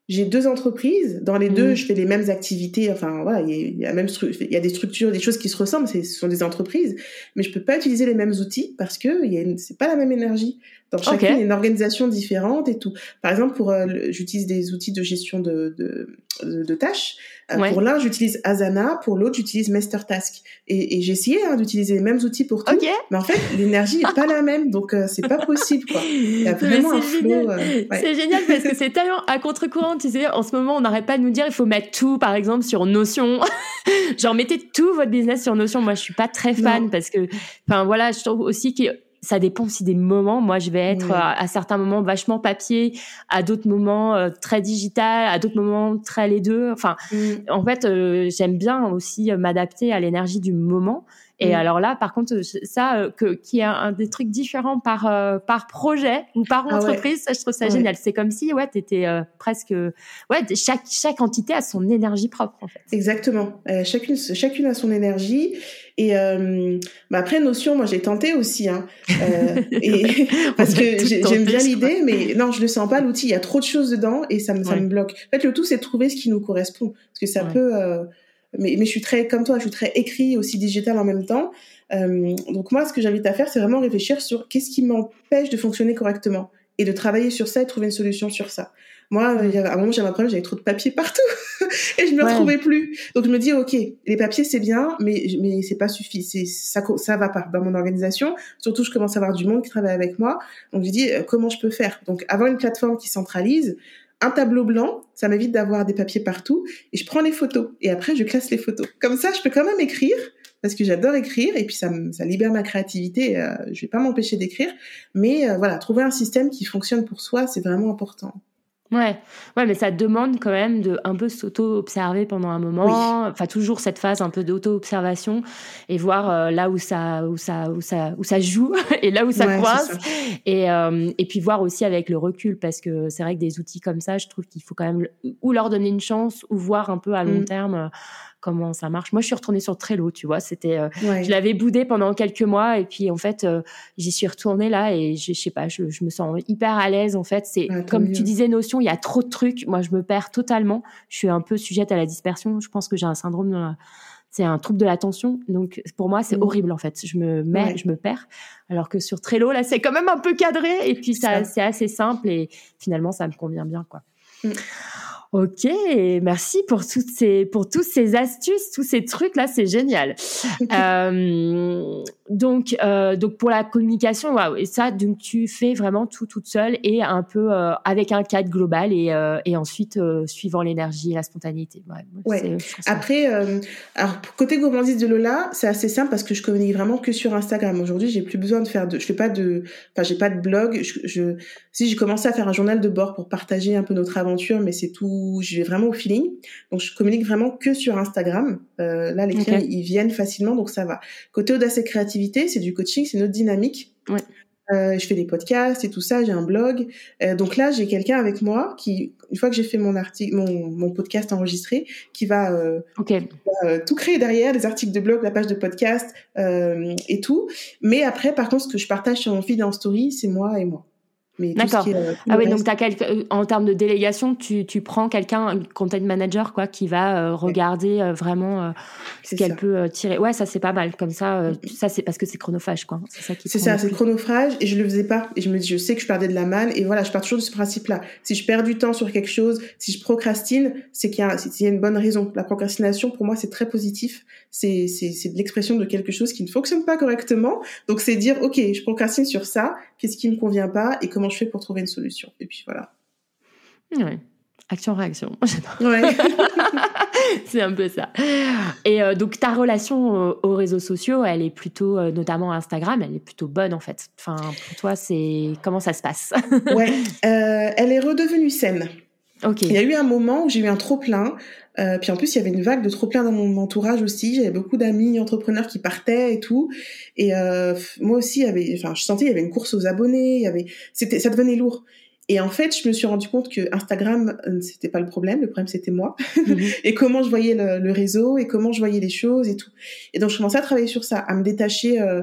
C: j'ai deux entreprises. Dans les deux, mmh. je fais les mêmes activités. Enfin, voilà, il y, a, même il y a des structures, des choses qui se ressemblent. Ce sont des entreprises, mais je peux pas utiliser les mêmes outils parce que c'est pas la même énergie. Dans chacune, il y a une organisation différente et tout. Par exemple, pour euh, j'utilise des outils de gestion de, de, de, tâches. Euh, pour l'un, j'utilise Asana. Pour l'autre, j'utilise Mastertask. Et, et j'ai essayé hein, d'utiliser les mêmes outils pour tout. Mais en fait, l'énergie est pas la même, donc euh, c'est pas possible. Quoi. Il y a vraiment un flow.
A: C'est génial parce que c'est tellement à contre-courant. Tu sais, en ce moment, on n'arrête pas de nous dire il faut mettre tout, par exemple, sur Notion. Genre, mettez tout votre business sur Notion. Moi, je suis pas très fan parce que, enfin voilà, je trouve aussi que ça dépend aussi des moments. Moi, je vais être à, certains moments vachement papier, à d'autres moments euh, très digital, à d'autres moments très les deux. Enfin, mm. en fait, euh, j'aime bien aussi euh, m'adapter à l'énergie du moment. Et mm. alors là, par contre, ça, que qui est un, des trucs différents par par projet ou par ah entreprise, ça, je trouve ça génial. C'est comme si, ouais, t'étais presque, ouais, chaque chaque entité a son énergie propre en fait.
C: Exactement. chacune chacune a son énergie. Et euh, bah après Notion, moi j'ai tenté aussi, hein, euh, et parce que j'aime bien l'idée, mais non, je ne sens pas l'outil. Il y a trop de choses dedans et ça me ça me bloque. En fait, le tout c'est de trouver ce qui nous correspond, parce que ça peut. Euh, mais mais je suis très comme toi, je suis très écrit aussi digital en même temps. Euh, donc moi, ce que j'invite à faire, c'est vraiment réfléchir sur qu'est-ce qui m'empêche de fonctionner correctement et de travailler sur ça et trouver une solution sur ça. Moi, à un moment, j'avais un problème, j'avais trop de papier partout et je me retrouvais plus. Donc je me dis, ok, les papiers c'est bien, mais mais c'est pas suffisant, ça ça va pas dans mon organisation. Surtout, je commence à avoir du monde qui travaille avec moi. Donc je dis, euh, comment je peux faire? Donc avoir une plateforme qui centralise, un tableau blanc, ça m'évite d'avoir des papiers partout et je prends les photos et après je classe les photos. Comme ça, je peux quand même écrire parce que j'adore écrire et puis ça, ça libère ma créativité. Euh, je vais pas m'empêcher d'écrire, mais euh, voilà, trouver un système qui fonctionne pour soi, c'est vraiment important.
A: Ouais, ouais, mais ça demande quand même de un peu s'auto-observer pendant un moment. Enfin, toujours cette phase un peu d'auto-observation et voir euh, là où ça, où ça, où ça, où ça joue et là où ça coince. Et euh, et puis voir aussi avec le recul parce que c'est vrai que des outils comme ça, je trouve qu'il faut quand même ou leur donner une chance ou voir un peu à long mm. terme comment ça marche. Moi, je suis retournée sur Trello, tu vois. C'était, euh, je l'avais boudé pendant quelques mois et puis en fait, euh, j'y suis retournée là et je, sais pas, je, me sens hyper à l'aise. En fait, c'est comme tu disais, notion, il y a trop de trucs. Moi, je me perds totalement. Je suis un peu sujette à la dispersion. Je pense que j'ai un syndrome c'est un trouble de l'attention. Donc pour moi, c'est mmh. horrible en fait. Je me mets, je me perds. Alors que sur Trello, là, c'est quand même un peu cadré et puis ça, c'est assez simple et finalement, ça me convient bien quoi. Mmh. Ok, merci pour toutes ces, pour tous ces astuces, tous ces trucs là, c'est génial. euh, donc, euh, donc pour la communication, waouh, et ça, donc tu fais vraiment tout toute seule et un peu euh, avec un cadre global et, euh, et ensuite euh, suivant l'énergie et la spontanéité.
C: Ouais. ouais. Après, alors côté gourmandise de Lola, c'est assez simple parce que je communique vraiment que sur Instagram. Aujourd'hui, j'ai plus besoin de faire de, je fais pas de, enfin j'ai pas de blog. Je, je si j'ai commencé à faire un journal de bord pour partager un peu notre aventure, mais c'est tout je vais vraiment au feeling. Donc je communique vraiment que sur Instagram. Euh, là, les clients ils viennent facilement, donc ça va. Côté audace et créativité, c'est du coaching, c'est notre dynamique. Ouais. Euh, je fais des podcasts et tout ça, j'ai un blog. Euh, donc là, j'ai quelqu'un avec moi qui, une fois que j'ai fait mon article, mon, mon podcast enregistré, qui va, euh, euh tout créer derrière, les articles de blog, la page de podcast euh, et tout. Mais après, par contre, ce que je partage sur mon feed en story, c'est moi et moi.
A: D'accord. Euh, ah oui, donc as euh, en termes de délégation, tu, tu prends quelqu'un, un content manager, quoi, qui va euh, regarder vraiment ce qu'elle peut tirer. Ouais, ça c'est pas mal. Comme ça, ça c'est parce que c'est chronophage, quoi.
C: C'est ça qui. C'est ça, c'est chronophage. Et je le faisais pas. Et je me dis, je sais que je perdais de la malle. Et voilà, je pars toujours de ce principe-là. Si je perds du temps sur quelque chose, si je procrastine, c'est qu'il y, a, y a une bonne raison. La procrastination, pour moi, c'est très positif. C'est c'est de l'expression de quelque chose qui ne fonctionne pas correctement. Donc c'est dire, ok, je procrastine sur ça. Qu'est-ce qui me convient pas et comment je fais pour trouver une solution. Et puis voilà.
A: Ouais. Action-réaction. Ouais. c'est un peu ça. Et euh, donc ta relation aux réseaux sociaux, elle est plutôt, euh, notamment Instagram, elle est plutôt bonne en fait. Enfin, pour toi, c'est comment ça se passe?
C: Ouais, euh, elle est redevenue saine. Il y a eu un moment où j'ai eu un trop plein. Puis en plus, il y avait une vague de trop plein dans mon entourage aussi. J'avais beaucoup d'amis entrepreneurs qui partaient et tout. Et moi aussi, il y avait, enfin, je sentais il y avait une course aux abonnés. Il y avait, c'était, ça devenait lourd. Et en fait, je me suis rendu compte que Instagram, euh, c'était pas le problème. Le problème, c'était moi. Mhm. et comment je voyais le, réseau et comment je voyais les choses et tout. Et donc, je commençais à travailler sur ça, à me détacher, euh,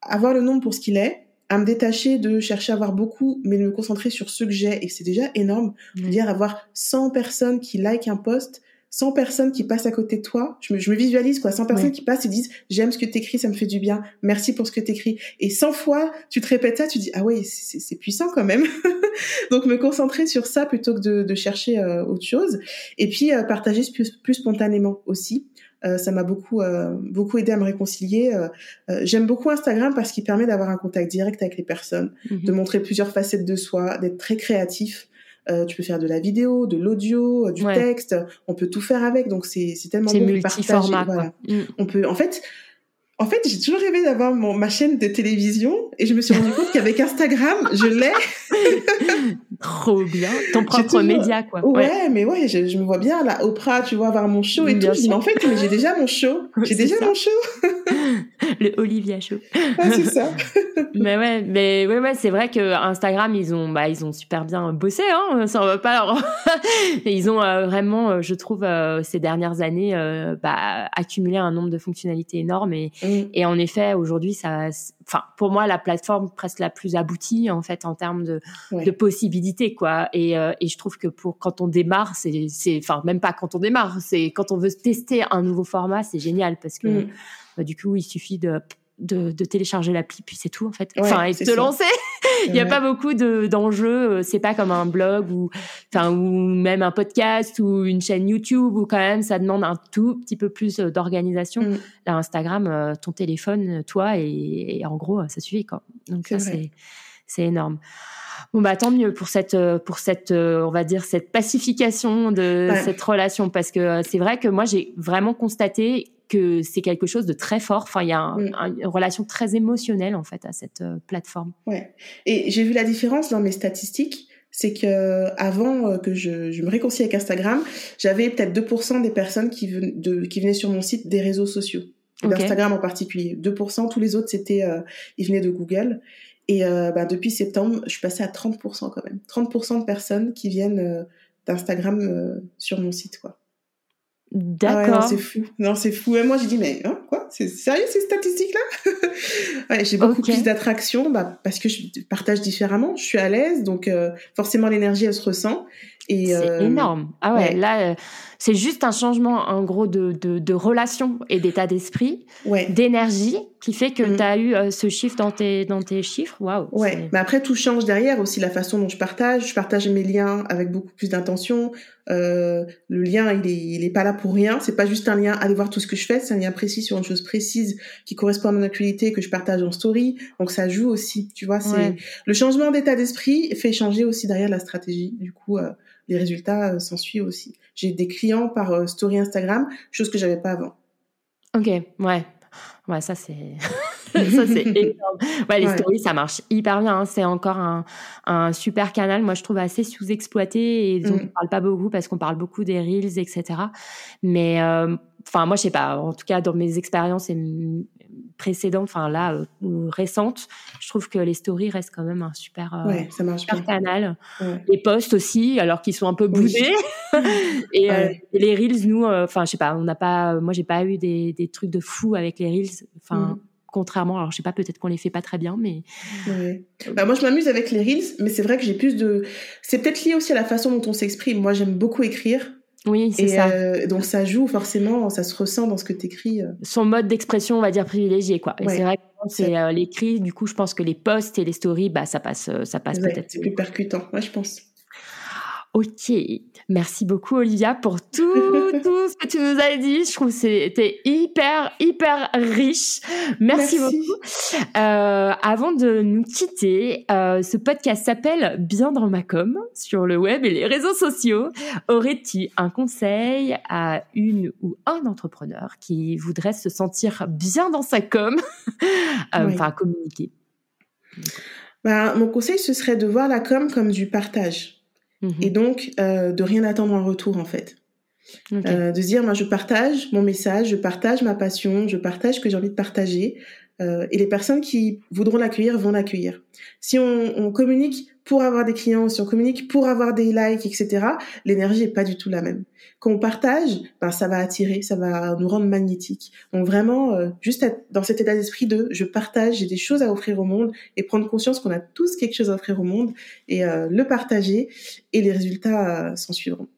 C: à voir le nombre pour ce qu'il est, à me détacher de chercher à avoir beaucoup, mais de me concentrer sur ce que j'ai. Et c'est déjà énorme. Je veux dire, avoir 100 personnes qui like un post, 100 personnes qui passent à côté de toi, je me, je me visualise quoi, 100 personnes qui passent et disent j'aime ce que t'écris, ça me fait du bien, merci pour ce que t'écris. Et 100 fois tu te répètes ça, tu dis ah ouais c'est puissant quand même. Donc me concentrer sur ça plutôt que de, de chercher euh, autre chose. Et puis euh, partager plus, plus spontanément aussi. Euh, ça m'a beaucoup beaucoup aidé à me réconcilier. J'aime beaucoup Instagram parce qu'il permet d'avoir un contact direct avec les personnes, de montrer plusieurs facettes de soi, d'être très créatif. Euh, tu peux faire de la vidéo, de l'audio, euh, du texte. On peut tout faire avec. Donc c'est c'est tellement
A: bon partager. Voilà.
C: Mm. On peut en fait en fait, j'ai toujours rêvé d'avoir mon, ma chaîne de télévision et je me suis rendu compte qu'avec Instagram, je l'ai.
A: Trop bien. Ton propre média, quoi.
C: Ouais, mais ouais, je, je, me vois bien là, Oprah, tu vois, avoir mon show et tout. Je dis, mais en fait, j'ai déjà mon show. J'ai déjà mon show.
A: Le Olivia Show.
C: Ah, c'est ça.
A: mais ouais, mais ouais, ouais, c'est vrai que Instagram, ils ont, bah, ils ont super bien bossé, hein. Ça, on va pas leur... ils ont euh, vraiment, euh, je trouve, euh, ces dernières années, bah, accumulé un nombre de fonctionnalités énormes et, mm. et en effet, aujourd'hui, ça, enfin, pour moi, la plateforme presque la plus aboutie, en fait, en termes de, de possibilités, quoi. Et, et je trouve que pour, quand on démarre, c'est, c'est, enfin, même pas quand on démarre, c'est quand on veut tester un nouveau format, c'est génial parce que, mm. bah, du coup, il suffit de de, de télécharger l'appli puis c'est tout en fait. Enfin et de te lancer. Il n'y a pas beaucoup de d'enjeux euh, c'est pas comme un blog ou enfin ou même un podcast ou une chaîne YouTube où quand même ça demande un tout petit peu plus euh, d'organisation. Mm. là Instagram euh, ton téléphone toi et, en gros ça suffit quoi. Donc ça c'est énorme. Bon bah tant mieux pour cette pour cette on va dire cette pacification de cette relation. Parce que c'est vrai que moi j'ai vraiment constaté que c'est quelque chose de très fort. Enfin, il y a mm. une relation très émotionnelle en fait à cette euh, plateforme.
C: Ouais. Et j'ai vu la différence dans mes statistiques. C'est que avant euh, que je, je, me réconcilie avec Instagram, j'avais peut-être 2% des personnes qui, de, qui venaient sur mon site des réseaux sociaux, d'Instagram en particulier. 2%, tous les autres c'était euh, ils venaient de Google. Et bah, depuis septembre, je suis passée à 30% quand même. 30% de personnes qui viennent d'Instagram sur mon site, quoi.
A: D'accord.
C: c'est fou. Non, c'est fou. Et moi, j'ai dit, mais hein, quoi? C'est sérieux ces statistiques-là? Ouais, J'ai beaucoup plus d'attraction bah, parce que je partage différemment. Je suis à l'aise, donc euh, forcément l'énergie, elle se ressent.
A: C'est euh, énorme. Ah ouais, là, euh, c'est juste un changement, en gros, de, de, de relation et d'état d'esprit, d'énergie, qui fait que mm. tu as eu euh, ce chiffre dans tes, dans tes chiffres. Waouh.
C: Ouais, mais après, tout change derrière aussi, la façon dont je partage. Je partage mes liens avec beaucoup plus d'intention. le lien, il est, il est pas là pour rien. C'est pas juste un lien, allez voir tout ce que je fais. C'est un lien précis sur une chose précise qui correspond à mon actualité que je partage en story. Donc, ça joue aussi. Tu vois, c'est le changement d'état d'esprit fait changer aussi derrière la stratégie. Du coup, les résultats euh, s'en suivent aussi. J'ai des clients par euh, story Instagram, chose que j'avais pas avant.
A: Ok, ouais. Ouais, ça c'est ça c'est énorme. Ouais, les stories ça marche hyper bien. Hein. C'est encore un, un, super canal. Moi je trouve assez sous-exploité et dont mm. on parle pas beaucoup parce qu'on parle beaucoup des reels, etc. Mais euh, enfin moi je sais pas. En tout cas dans mes expériences et précédentes, enfin là, euh, récentes, je trouve que les stories restent quand même un super,
C: euh, ça marche
A: canal. Les posts aussi, alors qu'ils sont un peu boudés. et, euh, les reels, nous, enfin, je sais pas, on n'a pas, moi, j'ai pas eu des, des, trucs de fou avec les reels. Enfin. Mm. Contrairement, alors je sais pas, peut-être qu'on les fait pas très bien, mais.
C: Bah, moi, je m'amuse avec les reels, mais c'est vrai que j'ai plus de. C'est peut-être lié aussi à la façon dont on s'exprime. Moi, j'aime beaucoup écrire.
A: Oui, c'est ça. Euh,
C: donc ça joue forcément, ça se ressent dans ce que tu écris. Euh.
A: Son mode d'expression, on va dire privilégié, quoi. C'est vrai que c'est euh, l'écrit, du coup, je pense que les posts et les stories, bah ça passe, ça passe peut-être.
C: C'est plus percutant, moi je pense.
A: Ok, merci beaucoup Olivia pour tout, tout ce que tu nous as dit. Je trouve que c'était hyper, hyper riche. Merci, beaucoup. Euh, avant de nous quitter, euh, ce podcast s'appelle Bien dans ma com sur le web et les réseaux sociaux. Aurais-tu un conseil à une ou un entrepreneur qui voudrait se sentir bien dans sa com, euh, enfin communiquer?
C: Ben, Mon conseil, ce serait de voir la com comme du partage et mhm. donc, euh, de rien attendre en retour, en fait. Euh, de dire, moi, je partage mon message, je partage ma passion, je partage ce que j'ai envie de partager. Euh, et les personnes qui voudront l'accueillir vont l'accueillir. Si on, on, communique pour avoir des clients, si on communique pour avoir des likes, etc., l'énergie est pas du tout la même. Quand on partage, ben, ça va attirer, ça va nous rendre magnétiques. Donc vraiment, euh, juste dans cet état d'esprit de je partage, j'ai des choses à offrir au monde et prendre conscience qu'on a tous quelque chose à offrir au monde et euh, le partager et les résultats s'en suivront.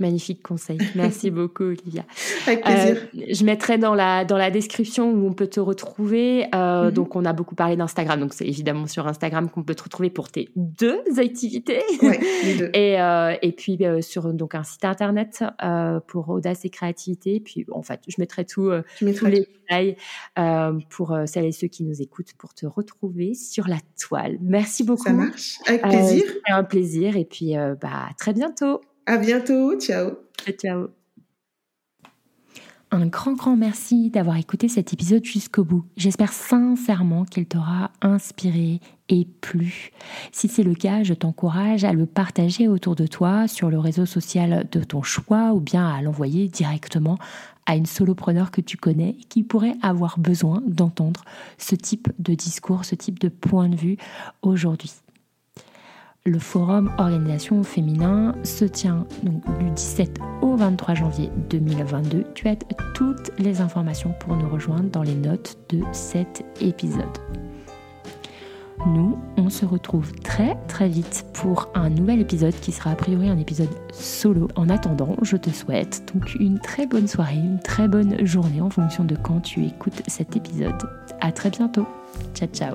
A: Magnifique conseil. Merci beaucoup, Olivia.
C: Avec plaisir.
A: Euh, je mettrai dans la, dans la description où on peut te retrouver. Euh, mhm. Donc, on a beaucoup parlé d'Instagram. Donc, c'est évidemment sur Instagram qu'on peut te retrouver pour tes deux activités.
C: Ouais, les deux.
A: et, euh, et puis, sur donc, un site internet pour audace et créativité. Puis, en fait, je mettrai tout, tous les détails pour celles et ceux qui nous écoutent pour te retrouver sur la toile. Merci beaucoup. Ça
C: marche. Avec plaisir.
A: Un plaisir. Et puis, bah, à très bientôt.
C: À bientôt. Ciao.
A: Ciao. Un grand, grand merci d'avoir écouté cet épisode jusqu'au bout. J'espère sincèrement qu'il t'aura inspiré et plu. Si c'est le cas, je t'encourage à le partager autour de toi sur le réseau social de ton choix ou bien à l'envoyer directement à une solopreneur que tu connais qui pourrait avoir besoin d'entendre ce type de discours, ce type de point de vue aujourd'hui. Le forum Organisation Féminin se tient donc du 17 au 23 janvier 2022. Tu as toutes les informations pour nous rejoindre dans les notes de cet épisode. Nous, on se retrouve très très vite pour un nouvel épisode qui sera a priori un épisode solo. En attendant, je te souhaite donc une très bonne soirée, une très bonne journée en fonction de quand tu écoutes cet épisode. À très bientôt. Ciao ciao.